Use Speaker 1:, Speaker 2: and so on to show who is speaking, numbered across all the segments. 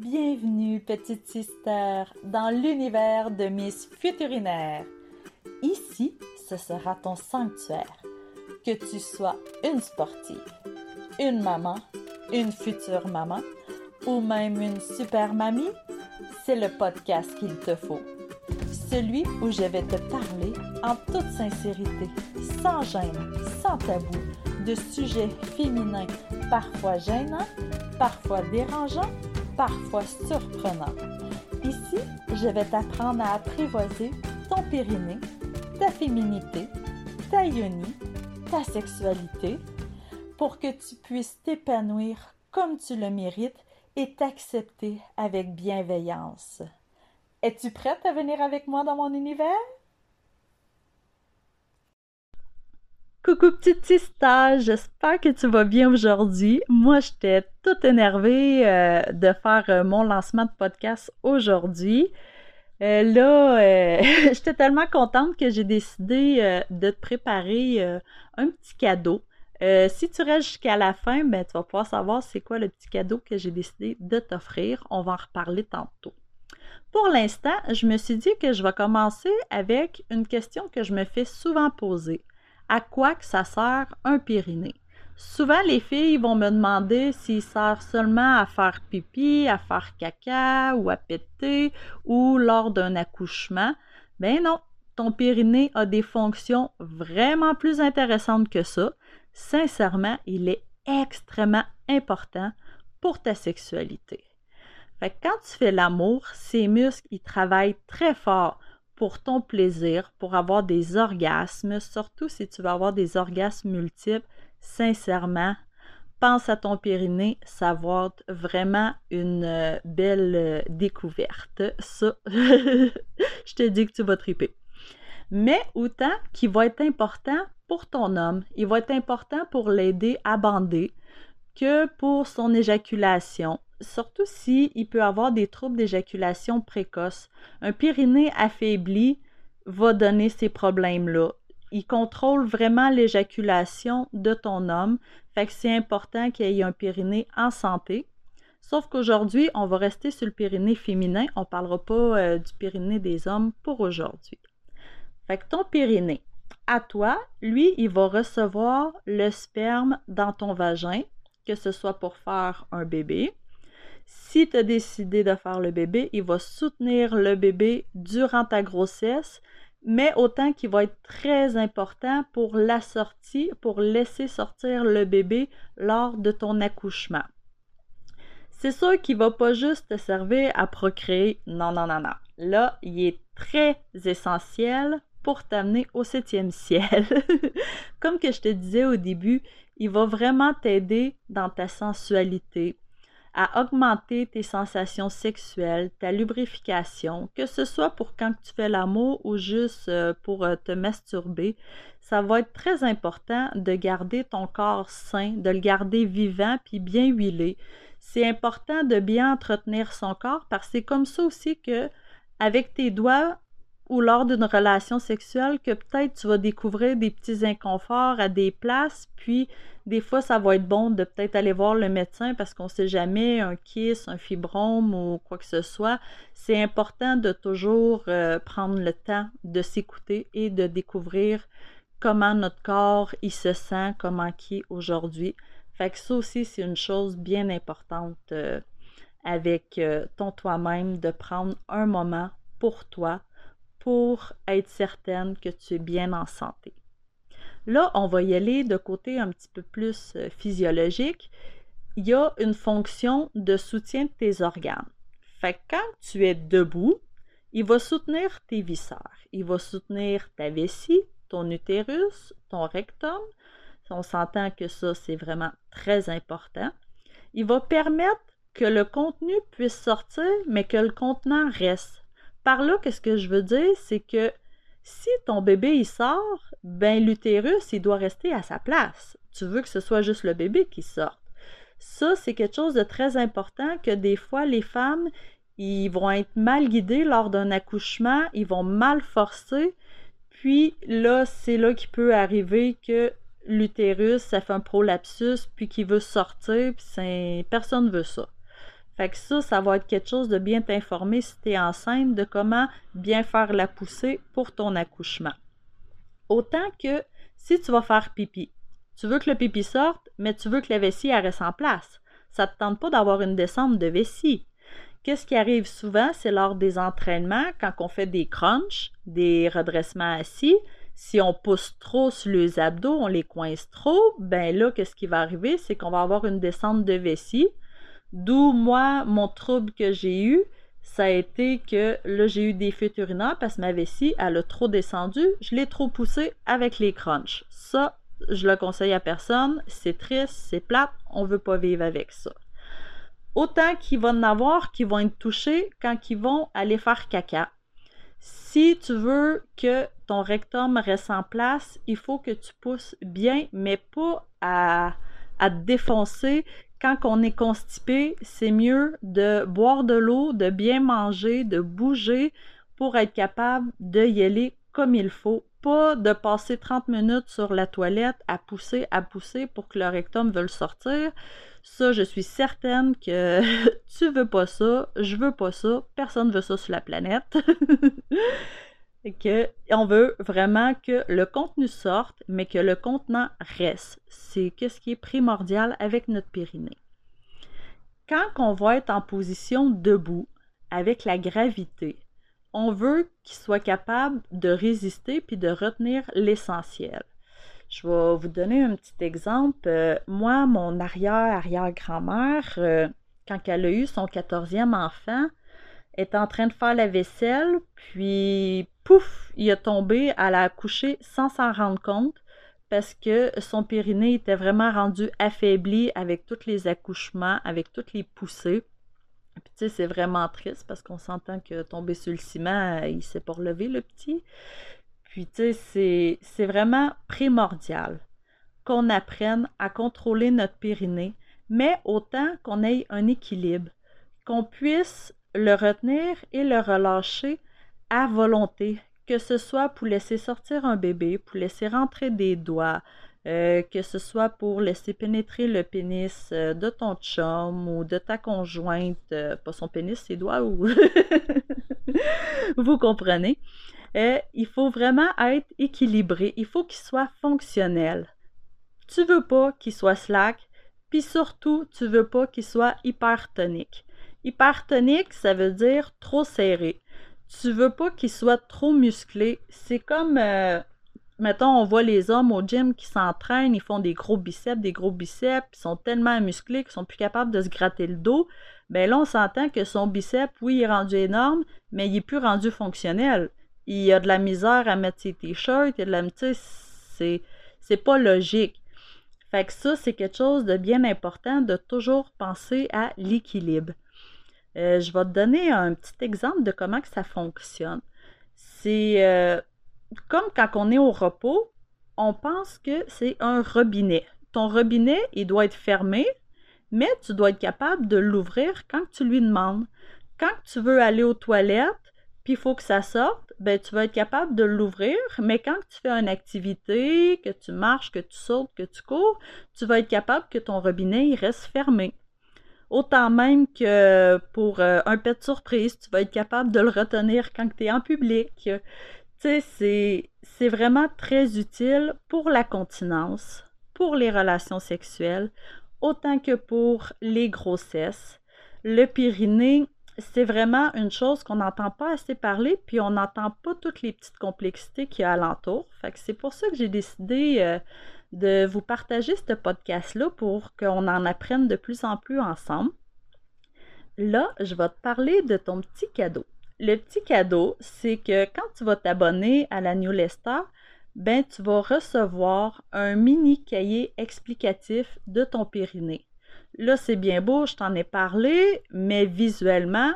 Speaker 1: Bienvenue, petite sister, dans l'univers de Miss Futurinaire. Ici, ce sera ton sanctuaire. Que tu sois une sportive, une maman, une future maman ou même une super mamie, c'est le podcast qu'il te faut. Celui où je vais te parler en toute sincérité, sans gêne, sans tabou, de sujets féminins parfois gênants, parfois dérangeants, parfois surprenants. Ici, je vais t'apprendre à apprivoiser ton périnée, ta féminité, ta yoni, ta sexualité, pour que tu puisses t'épanouir comme tu le mérites et t'accepter avec bienveillance. Es-tu prête à venir avec moi dans mon univers? Coucou petite sister, j'espère que tu vas bien aujourd'hui. Moi, j'étais toute énervée euh, de faire euh, mon lancement de podcast aujourd'hui. Euh, là, j'étais tellement contente que j'ai décidé de te préparer un petit cadeau. si tu restes jusqu'à la fin, ben, tu vas pouvoir savoir c'est quoi le petit cadeau que j'ai décidé de t'offrir. On va en reparler tantôt. Pour l'instant, je me suis dit que je vais commencer avec une question que je me fais souvent poser à quoi que ça sert un périnée. Souvent, les filles vont me demander s'il sert seulement à faire pipi, à faire caca ou à péter ou lors d'un accouchement. Ben non, ton périnée a des fonctions vraiment plus intéressantes que ça. Sincèrement, il est extrêmement important pour ta sexualité. Fait quand tu fais l'amour, ces muscles, ils travaillent très fort pour ton plaisir, pour avoir des orgasmes, surtout si tu veux avoir des orgasmes multiples, sincèrement, pense à ton périnée, ça va être vraiment une euh, belle euh, découverte. Ça, je te dis que tu vas triper. Mais autant qu'il va être important pour ton homme, il va être important pour l'aider à bander que pour son éjaculation, surtout s'il il peut avoir des troubles d'éjaculation précoce. Un périnée affaibli va donner ces problèmes-là. Il contrôle vraiment l'éjaculation de ton homme, fait que c'est important qu'il y ait un périnée en santé. Sauf qu'aujourd'hui, on va rester sur le périnée féminin, on ne parlera pas euh, du périnée des hommes pour aujourd'hui. Fait que ton périnée, à toi, lui, il va recevoir le sperme dans ton vagin, que ce soit pour faire un bébé, si tu as décidé de faire le bébé, il va soutenir le bébé durant ta grossesse, mais autant qu'il va être très important pour la sortie, pour laisser sortir le bébé lors de ton accouchement. C'est sûr qu'il ne va pas juste te servir à procréer. Non, non, non, non. Là, il est très essentiel pour t'amener au septième ciel. Comme que je te disais au début, il va vraiment t'aider dans ta sensualité, à augmenter tes sensations sexuelles, ta lubrification, que ce soit pour quand tu fais l'amour ou juste euh, pour euh, te masturber. Ça va être très important de garder ton corps sain, de le garder vivant puis bien huilé. C'est important de bien entretenir son corps parce que c'est comme ça aussi que avec tes doigts ou lors d'une relation sexuelle que peut-être tu vas découvrir des petits inconforts à des places, puis des fois ça va être bon de peut-être aller voir le médecin parce qu'on ne sait jamais un kiss, un fibrome ou quoi que ce soit. C'est important de toujours euh, prendre le temps de s'écouter et de découvrir comment notre corps il se sent, comment qui aujourd'hui. Fait que ça aussi c'est une chose bien importante euh, avec euh, ton toi-même de prendre un moment pour toi pour être certaine que tu es bien en santé. Là, on va y aller de côté un petit peu plus euh, physiologique. Il y a une fonction de soutien de tes organes. Fait que quand tu es debout, il va soutenir tes viscères. Il va soutenir ta vessie, ton utérus, ton rectum. On s'entend que ça, c'est vraiment très important. Il va permettre que le contenu puisse sortir, mais que le contenant reste. Par là, qu'est-ce que je veux dire, c'est que si ton bébé il sort, ben l'utérus il doit rester à sa place. Tu veux que ce soit juste le bébé qui sorte. Ça, c'est quelque chose de très important que des fois les femmes ils vont être mal guidées lors d'un accouchement, ils vont mal forcer, puis là, c'est là qu'il peut arriver que l'utérus, ça fait un prolapsus, puis qu'il veut sortir, puis personne ne veut ça. Fait que ça, ça va être quelque chose de bien t'informer si tu es enceinte de comment bien faire la poussée pour ton accouchement. Autant que si tu vas faire pipi, tu veux que le pipi sorte, mais tu veux que la vessie reste en place. Ça ne te tente pas d'avoir une descente de vessie. Qu'est-ce qui arrive souvent, c'est lors des entraînements, quand on fait des crunchs, des redressements assis, si on pousse trop sur les abdos, on les coince trop, ben là, qu'est-ce qui va arriver? C'est qu'on va avoir une descente de vessie. D'où moi, mon trouble que j'ai eu, ça a été que là, j'ai eu des fuites urinaires parce que ma vessie, elle a trop descendu. Je l'ai trop poussé avec les crunchs. Ça, je le conseille à personne. C'est triste, c'est plate, on veut pas vivre avec ça. Autant qu'il va en avoir qui vont être touchés quand ils vont aller faire caca. Si tu veux que ton rectum reste en place, il faut que tu pousses bien, mais pas à te défoncer. Quand on est constipé, c'est mieux de boire de l'eau, de bien manger, de bouger pour être capable de y aller comme il faut pas de passer 30 minutes sur la toilette à pousser, à pousser pour que le rectum veuille sortir. Ça, je suis certaine que tu veux pas ça, je veux pas ça, personne veut ça sur la planète. Que on veut vraiment que le contenu sorte, mais que le contenant reste. C'est ce qui est primordial avec notre périnée. Quand on va être en position debout, avec la gravité, on veut qu'il soit capable de résister puis de retenir l'essentiel. Je vais vous donner un petit exemple. Euh, moi, mon arrière-arrière-grand-mère, euh, quand elle a eu son quatorzième enfant, est en train de faire la vaisselle, puis pouf, il est tombé, elle a accouché sans s'en rendre compte parce que son périnée était vraiment rendu affaibli avec tous les accouchements, avec toutes les poussées. Puis tu sais, c'est vraiment triste parce qu'on s'entend que tomber sur le ciment, euh, il s'est pas relevé le petit. Puis tu sais, c'est vraiment primordial qu'on apprenne à contrôler notre périnée, mais autant qu'on ait un équilibre, qu'on puisse le retenir et le relâcher à volonté, que ce soit pour laisser sortir un bébé, pour laisser rentrer des doigts, euh, que ce soit pour laisser pénétrer le pénis euh, de ton chum ou de ta conjointe, euh, pas son pénis, ses doigts, ou vous comprenez? il faut vraiment être équilibré, il faut qu'il soit fonctionnel. Tu veux pas qu'il soit slack, puis surtout, tu veux pas qu'il soit hypertonique. Hypertonique, ça veut dire trop serré. Tu veux pas qu'il soit trop musclé. C'est comme mettons, on voit les hommes au gym qui s'entraînent, ils font des gros biceps, des gros biceps, ils sont tellement musclés qu'ils sont plus capables de se gratter le dos. Ben là, on s'entend que son biceps, oui, il est rendu énorme, mais il est plus rendu fonctionnel. Il a de la misère à mettre ses t-shirts, il a de la, c'est, c'est pas logique. Fait que ça, c'est quelque chose de bien important de toujours penser à l'équilibre. Euh, je vais te donner un petit exemple de comment que ça fonctionne. C'est euh, comme quand on est au repos, on pense que c'est un robinet. Ton robinet, il doit être fermé, mais tu dois être capable de l'ouvrir quand tu lui demandes. Quand tu veux aller aux toilettes, puis il faut que ça sorte, ben tu vas être capable de l'ouvrir, mais quand tu fais une activité, que tu marches, que tu sautes, que tu cours, tu vas être capable que ton robinet reste fermé. Autant même que pour euh, un pet surprise, tu vas être capable de le retenir quand tu es en public. Tu sais, c'est vraiment très utile pour la continence, pour les relations sexuelles, autant que pour les grossesses. Le périnée, c'est vraiment une chose qu'on n'entend pas assez parler, puis on n'entend pas toutes les petites complexités qu'il y a alentour. Fait c'est pour ça que j'ai décidé euh, de vous partager ce podcast-là pour qu'on en apprenne de plus en plus ensemble. Là, je vais te parler de ton petit cadeau le petit cadeau, c'est que quand tu vas t'abonner à la newsletter, ben tu vas recevoir un mini cahier explicatif de ton périnée. Là, c'est bien beau, je t'en ai parlé, mais visuellement,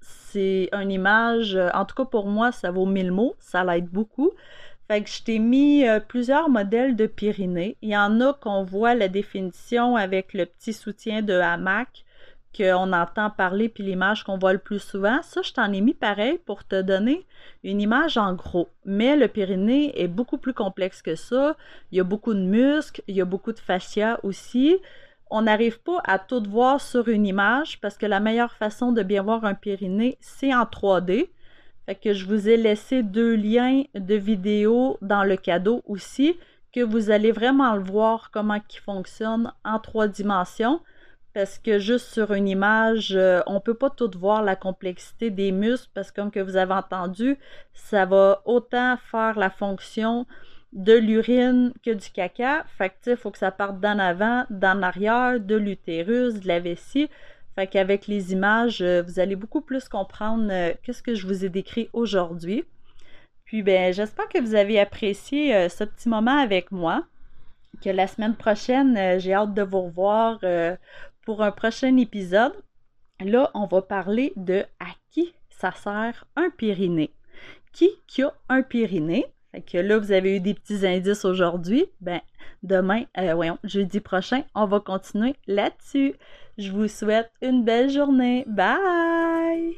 Speaker 1: c'est une image, en tout cas pour moi, ça vaut mille mots, ça l'aide beaucoup. Fait que je t'ai mis euh, plusieurs modèles de périnée. Il y en a qu'on voit la définition avec le petit soutien de hamac qu'on entend parler puis l'image qu'on voit le plus souvent, ça, je t'en ai mis pareil pour te donner une image en gros. Mais le périnée est beaucoup plus complexe que ça. Il y a beaucoup de muscles, il y a beaucoup de fascia aussi. On n'arrive pas à tout voir sur une image parce que la meilleure façon de bien voir un périnée, c'est en 3D. Fait que je vous ai laissé deux liens de vidéo dans le cadeau aussi, que vous allez vraiment le voir comment il fonctionne en trois dimensions. Parce que juste sur une image, euh, on ne peut pas tout voir la complexité des muscles parce que comme que vous avez entendu, ça va autant faire la fonction de l'urine que du caca. Fait que, il faut que ça parte d'en avant, d'en arrière, de l'utérus, de la vessie. Fait qu'avec les images, euh, vous allez beaucoup plus comprendre euh, qu'est-ce que je vous ai décrit aujourd'hui. Puis, ben, j'espère que vous avez apprécié euh, ce petit moment avec moi. Que la semaine prochaine, j'ai hâte de vous revoir pour un prochain épisode. Là, on va parler de à qui ça sert un périnée. Qui qui a un périnée? Fait que là, vous avez eu des petits indices aujourd'hui. Ben, demain, euh, jeudi prochain, on va continuer là-dessus. Je vous souhaite une belle journée. Bye!